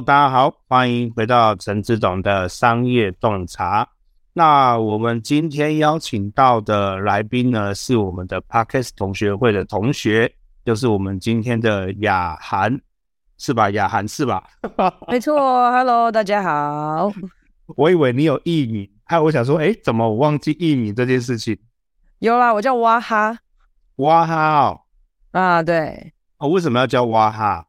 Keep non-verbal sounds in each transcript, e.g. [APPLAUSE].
Hello，大家好，欢迎回到陈志董的商业洞察。那我们今天邀请到的来宾呢，是我们的 Podcast 同学会的同学，就是我们今天的雅涵，是吧？雅涵是吧？[LAUGHS] 没错，Hello，大家好。我以为你有艺名，还有我想说，哎，怎么我忘记艺名这件事情？有啦，我叫哇哈。哇哈哦。啊，对。哦，为什么要叫哇哈？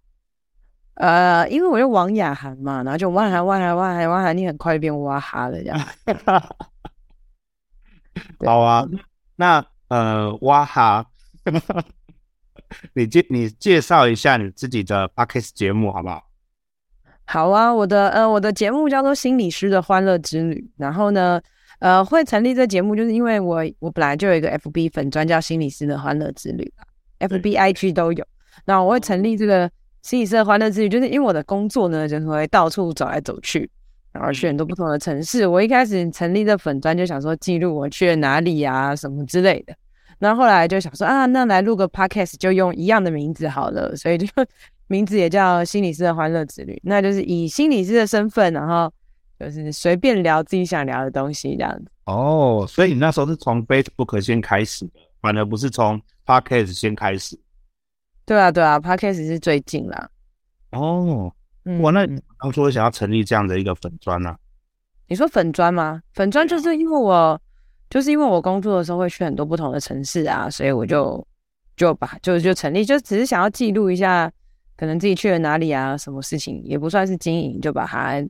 呃，因为我是王雅涵嘛，然后就哇哈哇哈哇哈哇哈，你很快就变哇哈了这样。[LAUGHS] 好啊，那呃哇哈，你介你介绍一下你自己的 Podcast 节目好不好？好啊，我的呃我的节目叫做心理师的欢乐之旅，然后呢呃会成立这节目，就是因为我我本来就有一个 FB 粉专叫心理师的欢乐之旅，FB IG 都有，那我会成立这个。心理师的欢乐之旅，就是因为我的工作呢，就是会到处走来走去，然后去很多不同的城市。我一开始成立的粉专，就想说记录我去了哪里啊，什么之类的。然后后来就想说啊，那来录个 podcast 就用一样的名字好了，所以就名字也叫心理师的欢乐之旅。那就是以心理师的身份，然后就是随便聊自己想聊的东西这样子。哦，所以你那时候是从 Facebook 先开始的，反而不是从 podcast 先开始。对啊，对啊，Podcast 是最近啦。哦，我那当初想要成立这样的一个粉砖呢、啊？你说粉砖吗？粉砖就是因为我，就是因为我工作的时候会去很多不同的城市啊，所以我就就把就就成立，就只是想要记录一下，可能自己去了哪里啊，什么事情也不算是经营，就把它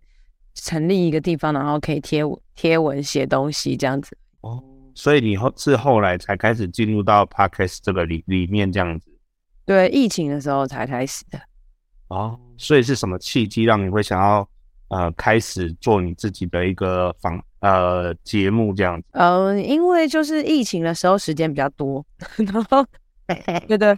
成立一个地方，然后可以贴贴文写东西这样子。哦，所以你后是后来才开始进入到 Podcast 这个里里面这样子。对，疫情的时候才开始的。哦，所以是什么契机让你会想要呃开始做你自己的一个访呃节目这样子？嗯、呃，因为就是疫情的时候时间比较多，[LAUGHS] 然后 [LAUGHS] 觉得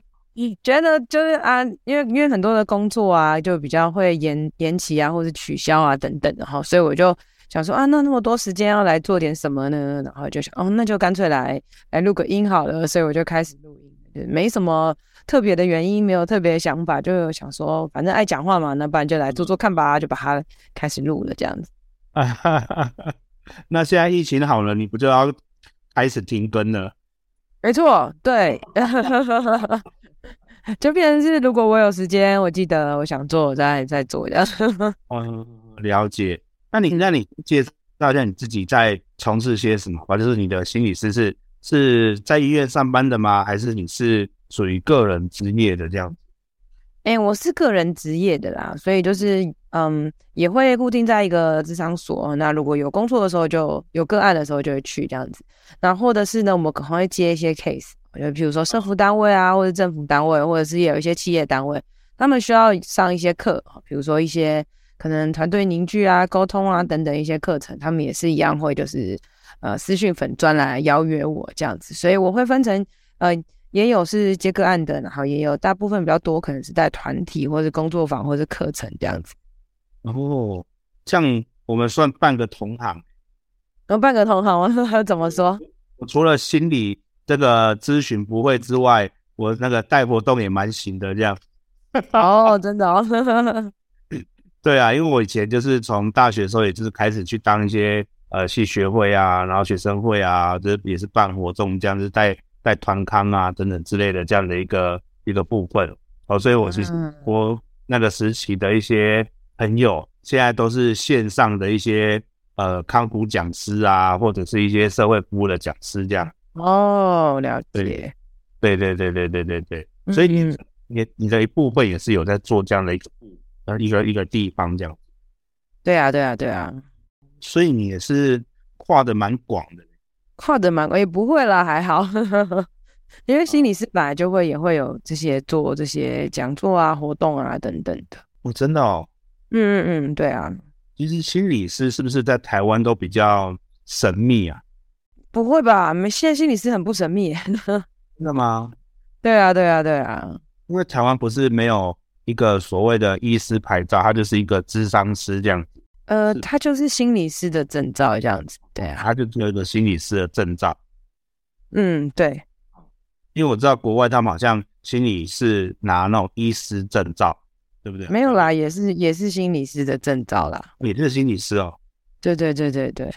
觉得就是啊，因为因为很多的工作啊就比较会延延期啊，或者取消啊等等的哈，所以我就想说啊，那那么多时间要来做点什么呢？然后就想哦，那就干脆来来录个音好了，所以我就开始录音，没什么。特别的原因没有特别的想法，就想说反正爱讲话嘛，那不然就来做做看吧，就把它开始录了这样子。[LAUGHS] 那现在疫情好了，你不就要开始停更了？没错，对，[LAUGHS] 就变成是如果我有时间，我记得我想做，我再再做这样。嗯，了解。那你那你介绍一下你自己在从事些什么？或者是你的心理师是是在医院上班的吗？还是你是？属于个人职业的这样子，哎、我是个人职业的啦，所以就是嗯，也会固定在一个咨商所。那如果有工作的时候，就有个案的时候就会去这样子。那或者是呢，我们可能会接一些 case，就比如说社福单位啊，或者政府单位，或者是有一些企业单位，他们需要上一些课，比如说一些可能团队凝聚啊、沟通啊等等一些课程，他们也是一样会就是呃私讯粉专来邀约我这样子。所以我会分成呃。也有是接个案的，然后也有大部分比较多，可能是在团体或者工作坊或者课程这样子。哦，像我们算半个同行，然后半个同行，[LAUGHS] 我怎么说？我除了心理这个咨询不会之外，我那个带活动也蛮行的，这样。[LAUGHS] 哦，真的哦。[LAUGHS] 对啊，因为我以前就是从大学的时候，也就是开始去当一些呃系学会啊，然后学生会啊，这也是办活动这样子带。带团康啊等等之类的这样的一个一个部分哦，所以我其实我那个时期的一些朋友，现在都是线上的一些呃康复讲师啊，或者是一些社会服务的讲师这样。哦，了解。对对对对对对对，所以你你你的一部分也是有在做这样的一个呃一个一个地方这样。对啊对啊对啊，所以你也是跨的蛮广的。跨的蛮广，也不会啦，还好，[LAUGHS] 因为心理师本来就会也会有这些做这些讲座啊、活动啊等等的。哦，真的哦，嗯嗯嗯，对啊。其实心理师是不是在台湾都比较神秘啊？不会吧？没，现在心理师很不神秘，真的吗？[LAUGHS] 对啊，对啊，对啊。因为台湾不是没有一个所谓的医师牌照，他就是一个咨商师这样子。呃，他就是心理师的证照这样子，对啊，他就有一个心理师的证照。嗯，对，因为我知道国外他们好像心理是拿那种医师证照，对不对？没有啦，也是也是心理师的证照啦。也是心理师哦？对对对对对，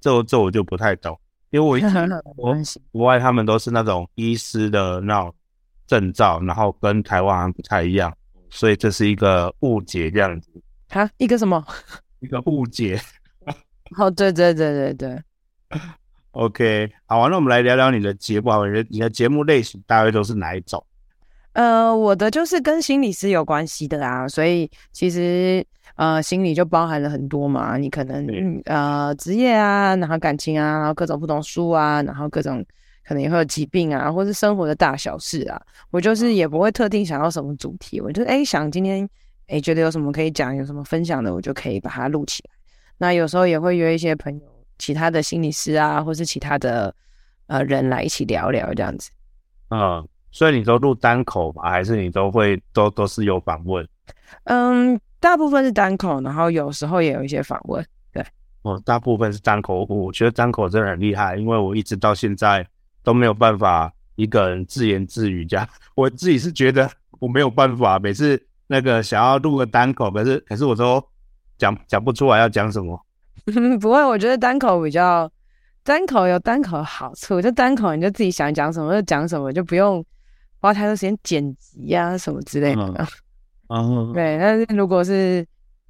这这我就不太懂，因为我一直 [LAUGHS] 我国外他们都是那种医师的那种证照，然后跟台湾还不太一样，所以这是一个误解这样子。哈，一个什么？一个误解。[LAUGHS] 哦，对对对对对。OK，好啊，那我们来聊聊你的节目啊，你的你的节目类型大概都是哪一种？呃，我的就是跟心理师有关系的啊，所以其实呃，心理就包含了很多嘛，你可能呃职业啊，然后感情啊，然后各种不同书啊，然后各种可能也会有疾病啊，或是生活的大小事啊，我就是也不会特定想要什么主题，我就哎想今天哎觉得有什么可以讲，有什么分享的，我就可以把它录起来。那有时候也会约一些朋友，其他的心理师啊，或是其他的呃人来一起聊聊这样子。嗯，所以你都录单口吗？还是你都会都都是有访问？嗯，大部分是单口，然后有时候也有一些访问。对，哦，大部分是单口。我觉得单口真的很厉害，因为我一直到现在都没有办法一个人自言自语这样。[LAUGHS] 我自己是觉得我没有办法，每次那个想要录个单口，可是可是我都讲讲不出来要讲什么。[LAUGHS] 不会，我觉得单口比较单口有单口的好处，就单口你就自己想讲什么就讲什么，就不用花太多时间剪辑呀什么之类的。嗯，[LAUGHS] 对。但是如果是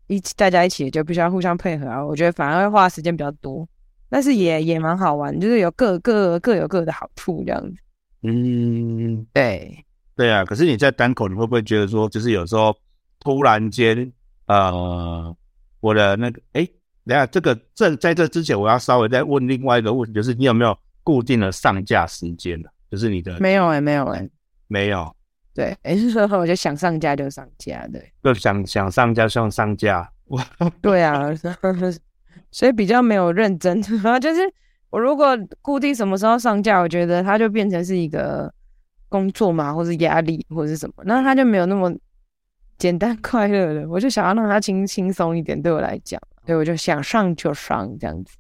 一起大家一起，就必须要互相配合啊。我觉得反而会花时间比较多，但是也也蛮好玩，就是有各各各有各的好处这样子。嗯，对，对啊。可是你在单口，你会不会觉得说，就是有时候突然间，呃，我的那个，哎。等下，这个这在这之前，我要稍微再问另外一个问题，就是你有没有固定的上架时间呢？就是你的没有哎、欸，没有哎、欸，没有。对，哎，是说我就想上架就上架，对，就想想上架就上架。哇，[LAUGHS] 对啊，[LAUGHS] 所以比较没有认真。[LAUGHS] 就是我如果固定什么时候上架，我觉得它就变成是一个工作嘛，或是压力，或者是什么，那他就没有那么简单快乐了。[LAUGHS] 我就想要让他轻轻松一点，对我来讲。对，我就想上就上这样子。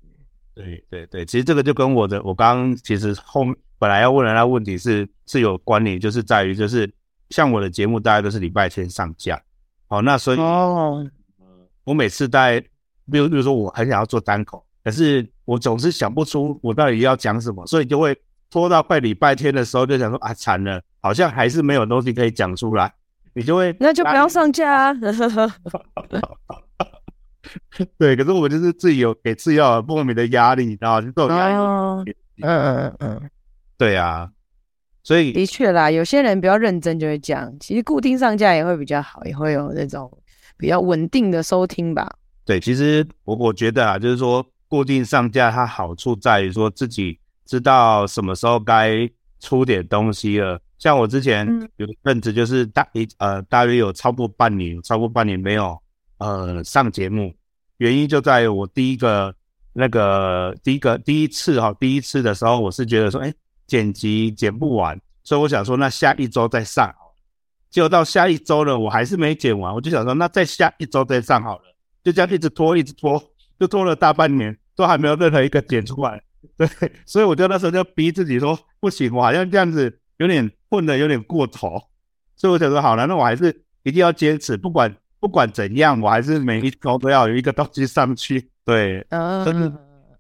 对对对，其实这个就跟我的我刚刚其实后本来要问的那问题是是有关联，就是在于就是像我的节目大概都是礼拜天上架，好，那所以哦，我每次在比如比如说我很想要做单口，可是我总是想不出我到底要讲什么，所以就会拖到快礼拜天的时候就想说啊惨了，好像还是没有东西可以讲出来，你就会那就不要上架啊。[LAUGHS] 对，可是我就是自己有给自己有莫名的压力，然后就这种压力。嗯嗯嗯嗯，对啊，所以的确啦，有些人比较认真就会讲，其实固定上架也会比较好，也会有那种比较稳定的收听吧。对，其实我我觉得啊，就是说固定上架它好处在于说自己知道什么时候该出点东西了。像我之前有一阵子就是大一呃大约有超过半年，超过半年没有。呃，上节目原因就在于我第一个那个第一个第一次哈，第一次的时候，我是觉得说，哎，剪辑剪不完，所以我想说，那下一周再上。结果到下一周了，我还是没剪完，我就想说，那再下一周再上好了。就这样一直拖，一直拖，就拖了大半年，都还没有任何一个剪出来。[LAUGHS] 对，所以我就那时候就逼自己说，不行，我好像这样子有点混的有点过头。所以我想说，好了，那我还是一定要坚持，不管。不管怎样，我还是每一周都要有一个东西上去。对，嗯，就是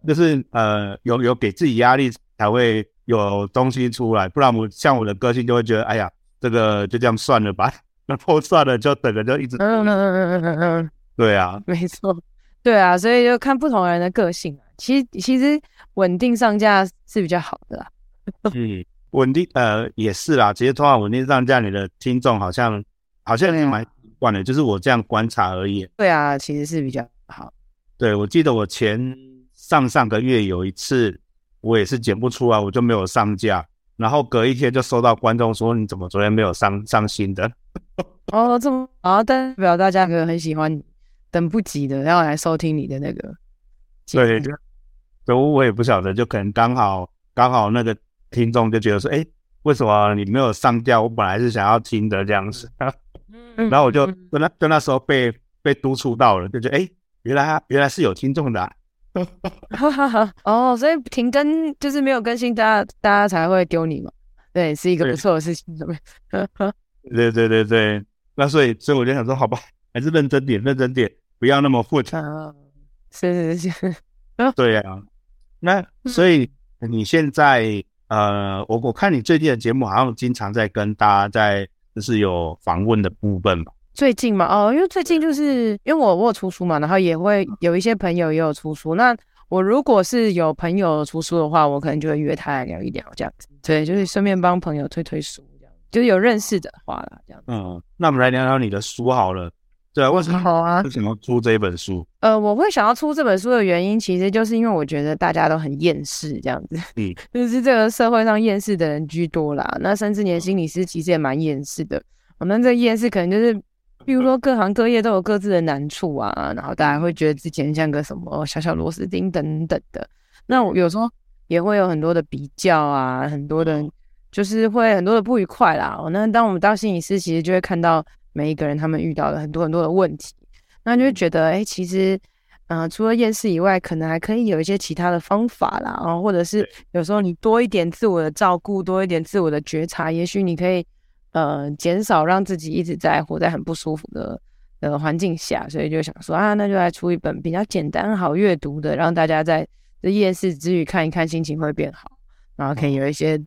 就是呃，有有给自己压力才会有东西出来，不然我像我的个性就会觉得，哎呀，这个就这样算了吧，然后 [LAUGHS] 算了就等着就一直，嗯嗯嗯嗯嗯嗯，对啊，没错，对啊，所以就看不同人的个性。其实其实稳定上架是比较好的啦。嗯，稳定呃也是啦，其实通常稳定上架，你的听众好像好像也蛮。惯的，就是我这样观察而已。对啊，其实是比较好。对，我记得我前上上个月有一次，我也是剪不出来，我就没有上架。然后隔一天就收到观众说：“你怎么昨天没有上上新的？” [LAUGHS] 哦，这么好，代表大家可能很喜欢你，等不及的要来收听你的那个。对，对，我也不晓得，就可能刚好刚好那个听众就觉得说：“哎，为什么你没有上架？我本来是想要听的这样子。”然后我就跟那就那时候被被督促到了，就觉得哎，原来原来是有听众的，啊，哈哈哈。哦，所以停更就是没有更新，大家大家才会丢你嘛。对，是一个不错的事情，对不对？[LAUGHS] 对对对对那所以所以我就想说，好吧，还是认真点，认真点，不要那么混。啊，是是是，[LAUGHS] 对呀、啊。那所以你现在呃，我我看你最近的节目好像经常在跟大家在就是有访问的部分吧？最近嘛，哦，因为最近就是因为我我有出书嘛，然后也会有一些朋友也有出书。那我如果是有朋友出书的话，我可能就会约他来聊一聊这样子。对，就是顺便帮朋友推推书，这样就是有认识的话啦，这样子。嗯，那我们来聊聊你的书好了。对啊，为什么好啊？为什么出这一本书？呃，我会想要出这本书的原因，其实就是因为我觉得大家都很厌世，这样子。嗯，[LAUGHS] 就是这个社会上厌世的人居多啦。那甚至连心理师其实也蛮厌世的。我们这厌世可能就是，比如说各行各业都有各自的难处啊，然后大家会觉得自己像个什么小小螺丝钉等等的。那我有时候也会有很多的比较啊，很多的，就是会很多的不愉快啦。那当我们当心理师，其实就会看到。每一个人他们遇到了很多很多的问题，那就会觉得，哎、欸，其实，嗯、呃，除了厌世以外，可能还可以有一些其他的方法啦，然后或者是有时候你多一点自我的照顾，多一点自我的觉察，也许你可以，呃，减少让自己一直在活在很不舒服的呃环境下，所以就想说啊，那就来出一本比较简单好阅读的，让大家在这厌世之余看一看，心情会变好，然后可以有一些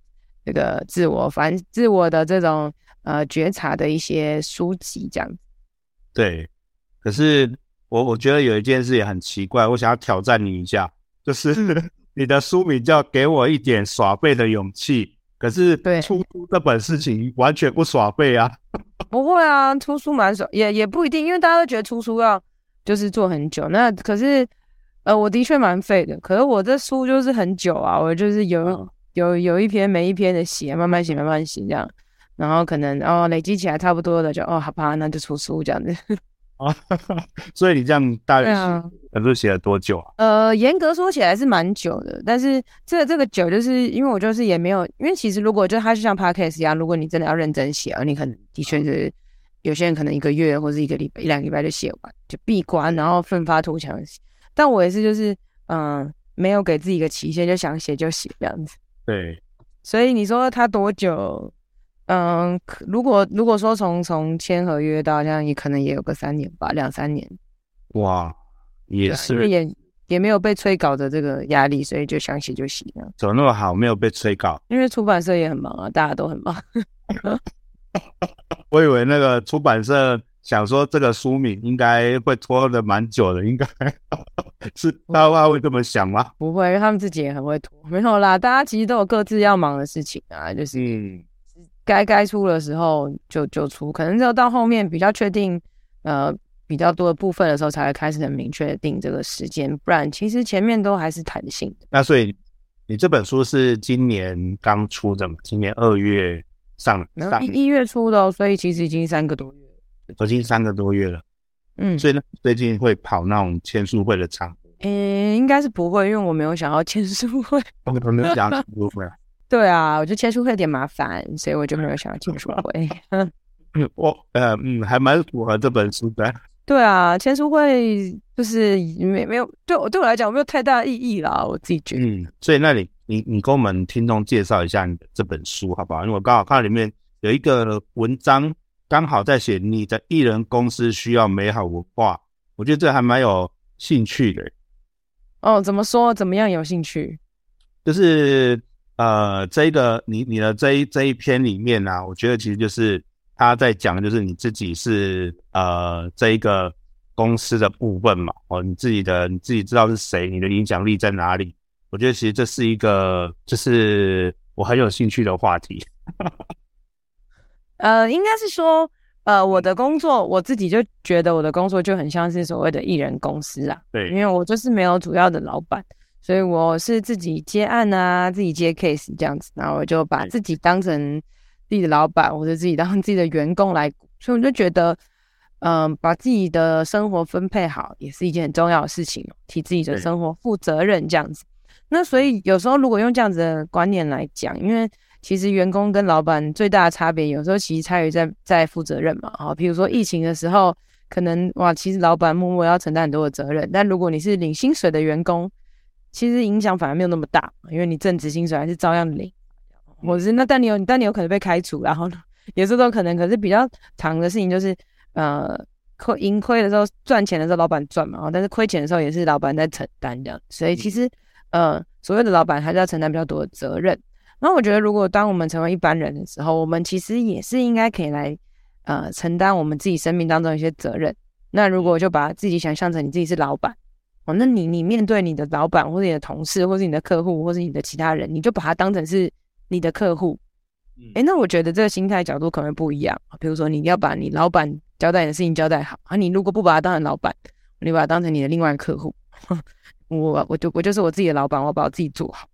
这个自我反自我的这种。呃，觉察的一些书籍这样子。对，可是我我觉得有一件事也很奇怪，我想要挑战你一下，就是 [LAUGHS] 你的书名叫《给我一点耍废的勇气》，可是出书这本事情完全不耍废啊。[LAUGHS] 不会啊，出书蛮耍，也也不一定，因为大家都觉得出书要就是做很久。那可是呃，我的确蛮废的，可是我这书就是很久啊，我就是有、嗯、有有一篇没一篇的写，慢慢写，慢慢写这样。然后可能哦累积起来差不多的就哦好吧，那就出书这样子。啊，[LAUGHS] 所以你这样大概是不是写了多久啊？呃，严格说起来是蛮久的，但是这个这个久就是因为我就是也没有，因为其实如果就它就像 podcast 一样，如果你真的要认真写，而你可能的确是有些人可能一个月或者一个礼拜一两个礼拜就写完，就闭关然后奋发图强。但我也是就是嗯、呃，没有给自己一个期限，就想写就写这样子。对，所以你说它多久？嗯，如果如果说从从签合约到这样，也可能也有个三年吧，两三年。哇，也是，也也没有被催稿的这个压力，所以就想写就写。怎么那么好，没有被催稿？因为出版社也很忙啊，大家都很忙。[LAUGHS] 我以为那个出版社想说这个书名应该会拖的蛮久的，应该 [LAUGHS] 是大家会这么想吗？不会，因为他们自己也很会拖。没有啦，大家其实都有各自要忙的事情啊，就是。嗯该该出的时候就就出，可能只有到后面比较确定，呃，比较多的部分的时候才会开始很明确定这个时间，不然其实前面都还是弹性的。那所以你这本书是今年刚出的嘛？今年二月上，上一月出的，哦所以其实已经三个多月了，已经三个多月了。嗯，所以呢，最近会跑那种签书会的场？嗯、欸，应该是不会，因为我没有想要签书会。我没有想要签书会。对啊，我觉得签书会有点麻烦，所以我就没有想要签书会。[LAUGHS] 我呃嗯，还蛮符合这本书的。对啊，签书会就是没没有对我对我来讲没有太大意义啦，我自己觉得。嗯，所以那你你你跟我们听众介绍一下你的这本书好不好？因为我刚好看到里面有一个文章，刚好在写你的艺人公司需要美好文化，我觉得这还蛮有兴趣的。哦，怎么说？怎么样有兴趣？就是。呃，这一个你你的这一这一篇里面呢、啊，我觉得其实就是他在讲，就是你自己是呃这一个公司的部分嘛，哦，你自己的你自己知道是谁，你的影响力在哪里？我觉得其实这是一个就是我很有兴趣的话题。[LAUGHS] 呃，应该是说，呃，我的工作我自己就觉得我的工作就很像是所谓的艺人公司啊，对，因为我就是没有主要的老板。所以我是自己接案啊，自己接 case 这样子，然后我就把自己当成自己的老板，或者自己当成自己的员工来。所以我就觉得，嗯、呃，把自己的生活分配好也是一件很重要的事情，替自己的生活负责任这样子。那所以有时候如果用这样子的观念来讲，因为其实员工跟老板最大的差别，有时候其实差于在在负责任嘛。好，比如说疫情的时候，可能哇，其实老板默默要承担很多的责任，但如果你是领薪水的员工，其实影响反而没有那么大，因为你正职薪水还是照样领，我是那但你有但你有可能被开除，然后呢也是都可能。可是比较长的事情就是，呃，亏盈亏的时候赚钱的时候老板赚嘛，但是亏钱的时候也是老板在承担这样。所以其实，呃，所谓的老板还是要承担比较多的责任。那我觉得，如果当我们成为一般人的时候，我们其实也是应该可以来，呃，承担我们自己生命当中一些责任。那如果就把自己想象成你自己是老板，哦，那你你面对你的老板或者你的同事，或是你的客户，或是你的其他人，你就把他当成是你的客户。哎，那我觉得这个心态角度可能不一样。比如说，你要把你老板交代的事情交代好啊，你如果不把他当成老板，你把他当成你的另外一个客户，[LAUGHS] 我我就我就是我自己的老板，我把我自己做好。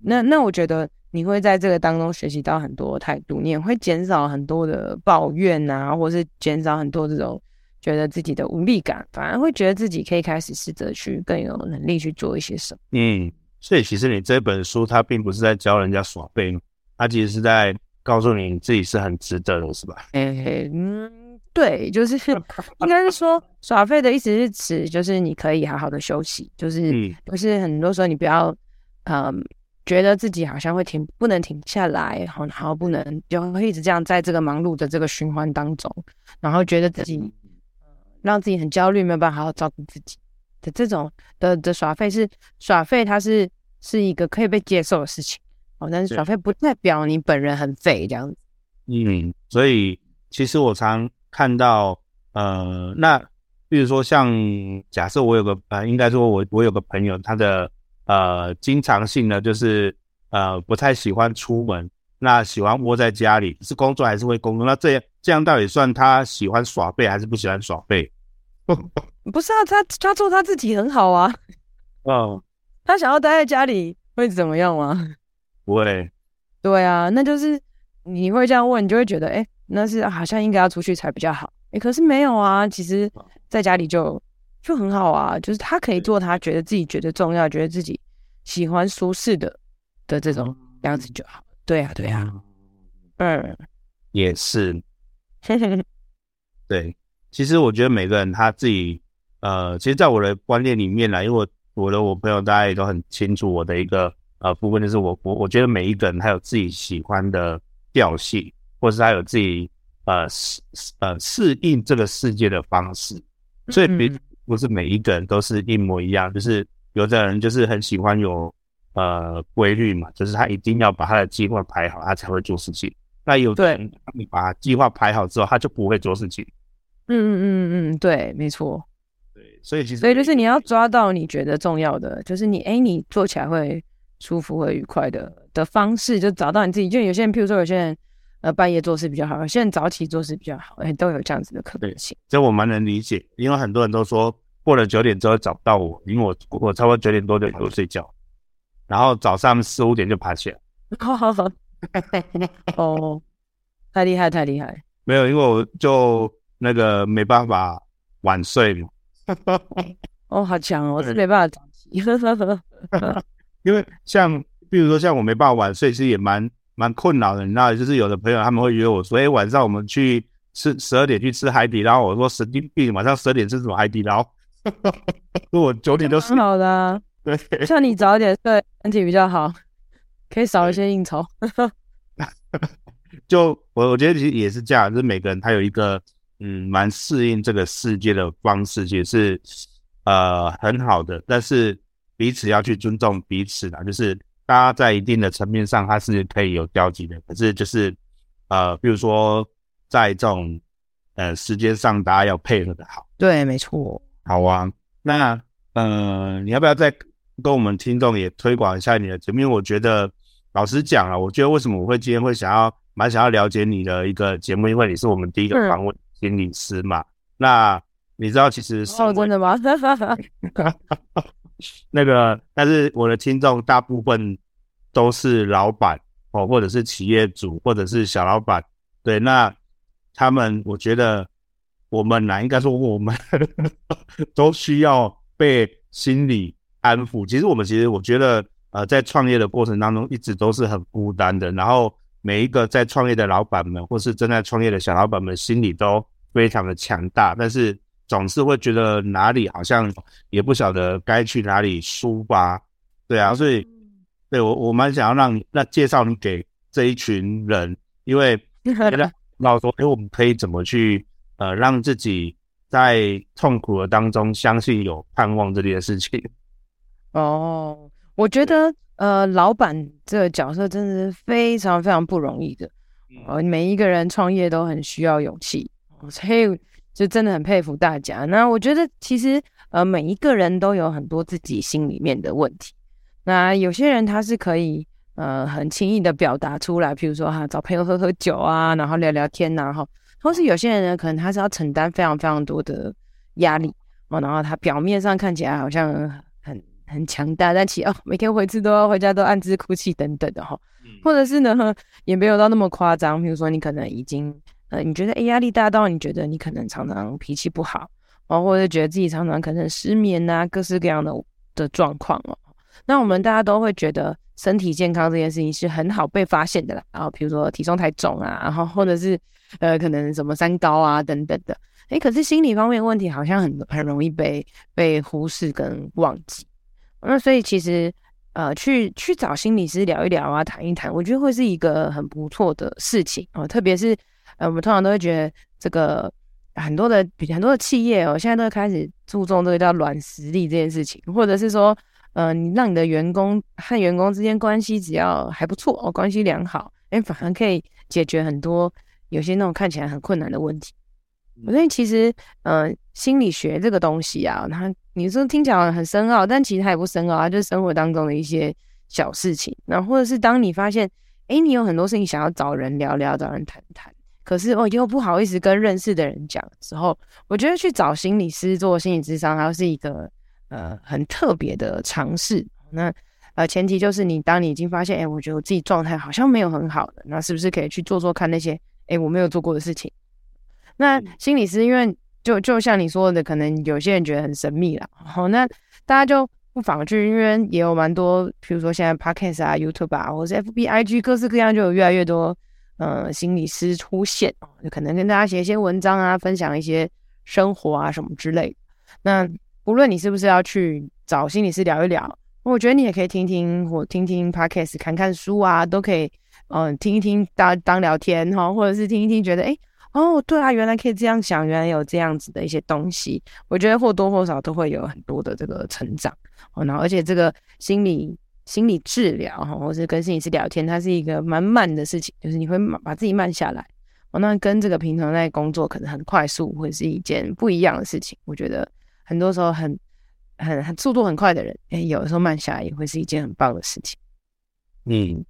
那那我觉得。你会在这个当中学习到很多态度，你也会减少很多的抱怨啊，或是减少很多这种觉得自己的无力感，反而会觉得自己可以开始试着去更有能力去做一些什么。嗯，所以其实你这本书它并不是在教人家耍废，它其实是在告诉你你自己是很值得的，是吧？哎，嗯，对，就是 [LAUGHS] 应该是说耍废的意思是指就是你可以好好的休息，就是不、嗯、是很多时候你不要嗯。觉得自己好像会停，不能停下来，然后不能就会一直这样在这个忙碌的这个循环当中，然后觉得自己让自己很焦虑，没有办法好好照顾自己的这种的的耍废是耍废，它是是一个可以被接受的事情哦，但是耍废不代表你本人很废这样子。嗯，所以其实我常看到，呃，那比如说像假设我有个呃，应该说我我有个朋友，他的。呃，经常性的就是呃不太喜欢出门，那喜欢窝在家里，是工作还是会工作？那这样这样到底算他喜欢耍废还是不喜欢耍废？[LAUGHS] 不是啊，他他做他自己很好啊。哦，[LAUGHS] 他想要待在家里会怎么样吗？不会。对啊，那就是你会这样问，你就会觉得哎，那是好像应该要出去才比较好。哎，可是没有啊，其实在家里就。就很好啊，就是他可以做他觉得自己觉得重要、觉得自己喜欢、舒适的的这种样子就好。对啊，对啊，嗯，也是。[LAUGHS] 对，其实我觉得每个人他自己，呃，其实，在我的观念里面呢，因为我我的我朋友大家也都很清楚我的一个呃部分，就是我我我觉得每一个人他有自己喜欢的调性，或是他有自己呃适呃适应这个世界的方式，所以比。嗯不是每一个人都是一模一样，就是有的人就是很喜欢有呃规律嘛，就是他一定要把他的计划排好，他才会做事情。那有的人你把计划排好之后，他就不会做事情。嗯嗯嗯嗯，对，没错。对，所以其实所以就是你要抓到你觉得重要的，就是你哎，你做起来会舒服和愉快的的方式，就找到你自己。就有些人，譬如说有些人。呃，半夜做事比较好，有些人早起做事比较好，哎、欸，都有这样子的可能性。这我蛮能理解，因为很多人都说过了九点之后找不到我，因为我我差不多九点多就就睡觉，然后早上四五点就爬起来。[LAUGHS] 哦，太厉害，太厉害。没有，因为我就那个没办法晚睡嘛。哦，好强哦，我是没办法早起。[LAUGHS] 因为像，比如说像我没办法晚睡，其实也蛮。蛮困扰的，你知道，就是有的朋友他们会约我说，哎，晚上我们去吃十二点去吃海底捞。我说神经病，晚上十二点吃什么海底捞？[LAUGHS] 说我九点都睡。好的、啊，[LAUGHS] 对，像你早一点睡，身体比较好，可以少一些应酬。[LAUGHS] 就我我觉得其实也是这样，就是每个人他有一个嗯蛮适应这个世界的方式，其实是呃很好的，但是彼此要去尊重彼此啦，就是。大家在一定的层面上，它是可以有交集的。可是就是，呃，比如说在这种呃时间上，大家要配合的好。对，没错。好啊，那呃，你要不要再跟我们听众也推广一下你的节目？因为我觉得，老实讲啊，我觉得为什么我会今天会想要蛮想要了解你的一个节目，因为你是我们第一个访问心理师嘛。嗯、那你知道，其实是哦，真的吗？[LAUGHS] 那个，但是我的听众大部分都是老板哦，或者是企业主，或者是小老板。对，那他们，我觉得我们呢，应该说我们 [LAUGHS] 都需要被心理安抚。其实我们，其实我觉得，呃，在创业的过程当中，一直都是很孤单的。然后每一个在创业的老板们，或是正在创业的小老板们，心里都非常的强大，但是。总是会觉得哪里好像也不晓得该去哪里抒发，对啊，所以对我我蛮想要让你那介绍你给这一群人，因为 [LAUGHS] 老说，哎，我们可以怎么去呃让自己在痛苦的当中相信有盼望这件事情？[LAUGHS] 哦，我觉得呃，老板这个角色真的是非常非常不容易的。呃，每一个人创业都很需要勇气，所以就真的很佩服大家。那我觉得其实呃，每一个人都有很多自己心里面的问题。那有些人他是可以呃很轻易的表达出来，譬如说哈找朋友喝喝酒啊，然后聊聊天呐，然后或是有些人呢，可能他是要承担非常非常多的压力哦，然后他表面上看起来好像很很强大，但其实哦每天回去都要回家都暗自哭泣等等的哈。或者是呢，[LAUGHS] 也没有到那么夸张。比如说，你可能已经呃，你觉得哎压力大到你觉得你可能常常脾气不好哦，或者觉得自己常常可能失眠啊，各式各样的的状况哦。那我们大家都会觉得身体健康这件事情是很好被发现的啦。然后，比如说体重太重啊，然后或者是呃，可能什么三高啊等等的。哎，可是心理方面问题好像很很容易被被忽视跟忘记。那所以其实。呃，去去找心理师聊一聊啊，谈一谈，我觉得会是一个很不错的事情哦。特别是呃，我们通常都会觉得这个很多的很多的企业哦，现在都会开始注重这个叫软实力这件事情，或者是说，呃，你让你的员工和员工之间关系只要还不错哦，关系良好，哎，反而可以解决很多有些那种看起来很困难的问题。所以其实，呃，心理学这个东西啊，它你说听起来很深奥，但其实它也不深奥，它就是生活当中的一些小事情。那或者是当你发现，哎，你有很多事情想要找人聊聊，找人谈谈，可是哦又不好意思跟认识的人讲的时候，我觉得去找心理师做心理咨商，它是一个呃很特别的尝试。那呃前提就是你当你已经发现，哎，我觉得我自己状态好像没有很好的，那是不是可以去做做看那些哎我没有做过的事情？那心理师，因为就就像你说的，可能有些人觉得很神秘啦。好，那大家就不妨去，因为也有蛮多，比如说现在 Podcast 啊、YouTube 啊，或者是 FB、IG，各式各样就有越来越多呃心理师出现，就可能跟大家写一些文章啊，分享一些生活啊什么之类的。那无论你是不是要去找心理师聊一聊，我觉得你也可以听听或听听 Podcast，看看书啊，都可以，嗯、呃，听一听当当聊天哈，或者是听一听觉得诶。哦，对啊，原来可以这样想，原来有这样子的一些东西，我觉得或多或少都会有很多的这个成长。哦，然后而且这个心理心理治疗哈，或是跟心理师聊天，它是一个蛮慢的事情，就是你会把自己慢下来。哦，那跟这个平常在工作可能很快速，会是一件不一样的事情。我觉得很多时候很很很速度很快的人，哎，有的时候慢下来也会是一件很棒的事情。嗯，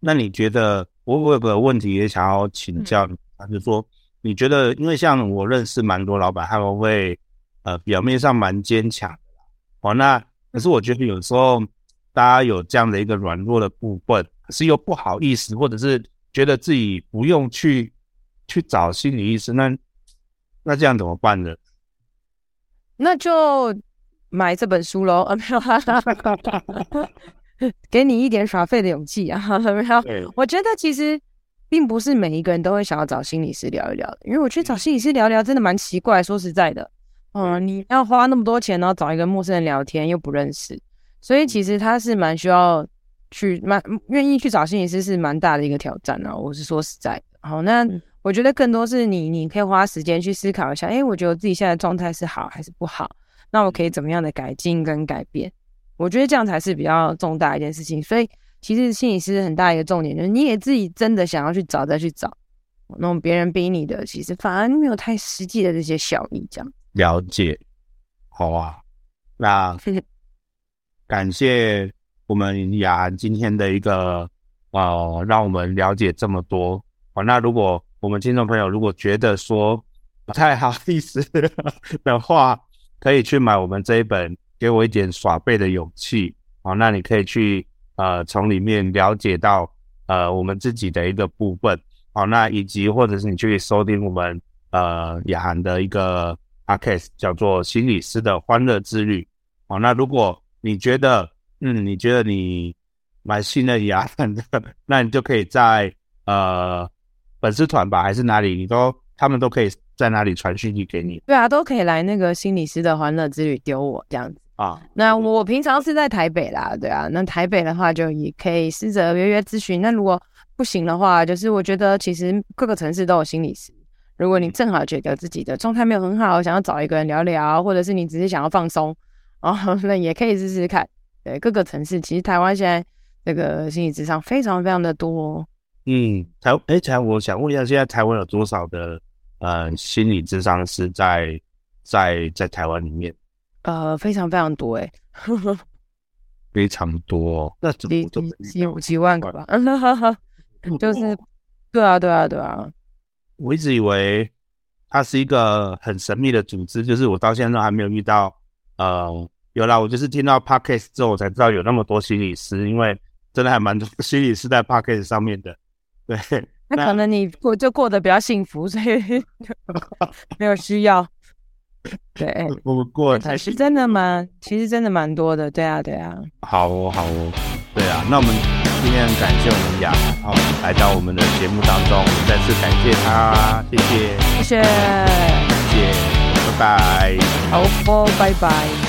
那你觉得我我有个问题也想要请教你，他、嗯、就说。你觉得，因为像我认识蛮多老板，他们会呃表面上蛮坚强的，哦，那可是我觉得有时候大家有这样的一个软弱的部分，可是又不好意思，或者是觉得自己不用去去找心理医生，那那这样怎么办呢？那就买这本书喽，啊没有，哈哈哈哈给你一点耍废的勇气啊，[LAUGHS] 没有，我觉得其实。并不是每一个人都会想要找心理师聊一聊的，因为我觉得找心理师聊聊真的蛮奇怪。说实在的，嗯，你要花那么多钱，然后找一个陌生人聊天又不认识，所以其实他是蛮需要去蛮愿意去找心理师是蛮大的一个挑战啊。我是说实在的，好，那我觉得更多是你你可以花时间去思考一下，诶，我觉得我自己现在状态是好还是不好？那我可以怎么样的改进跟改变？我觉得这样才是比较重大一件事情，所以。其实心理师很大一个重点就是，你也自己真的想要去找再去找，那种别人逼你的，其实反而没有太实际的这些效益。这样了解，好啊，那 [LAUGHS] 感谢我们雅涵今天的一个呃，让我们了解这么多。好，那如果我们听众朋友如果觉得说不太好意思的话，[LAUGHS] 可以去买我们这一本《给我一点耍背的勇气》。好，那你可以去。呃，从里面了解到呃我们自己的一个部分，好，那以及或者是你去收听我们呃雅涵的一个 podcast 叫做心理师的欢乐之旅，好，那如果你觉得嗯你觉得你蛮信任雅涵的，[LAUGHS] 那你就可以在呃粉丝团吧还是哪里，你都他们都可以在哪里传讯息给你，对啊，都可以来那个心理师的欢乐之旅丢我这样子。啊，那我平常是在台北啦，对啊，那台北的话就也可以试着约约咨询。那如果不不行的话，就是我觉得其实各个城市都有心理师。如果你正好觉得自己的状态没有很好，想要找一个人聊聊，或者是你只是想要放松，哦，[LAUGHS] 那也可以试试看。对，各个城市，其实台湾现在这个心理智商非常非常的多。嗯，台哎，台我想问一下，现在台湾有多少的呃心理智商是在在在台湾里面？呃，非常非常多哎，非常多，[LAUGHS] 那几几几万个吧？嗯，哈哈，就是，对啊，对啊，对啊。我一直以为它是一个很神秘的组织，就是我到现在都还没有遇到。呃，有啦，我就是听到 Podcast 之后，我才知道有那么多心理师，因为真的还蛮多 [LAUGHS] 心理师在 Podcast 上面的。对，那可能你过就过得比较幸福，所以 [LAUGHS] 没有需要。对，我们过得太幸福。真的吗？其实真的蛮多的。对啊，对啊。好哦，好哦。对啊，那我们今天感谢我们雅豪来到我们的节目当中，再次感谢他，谢谢，谢谢，谢谢，拜拜。好，拜拜。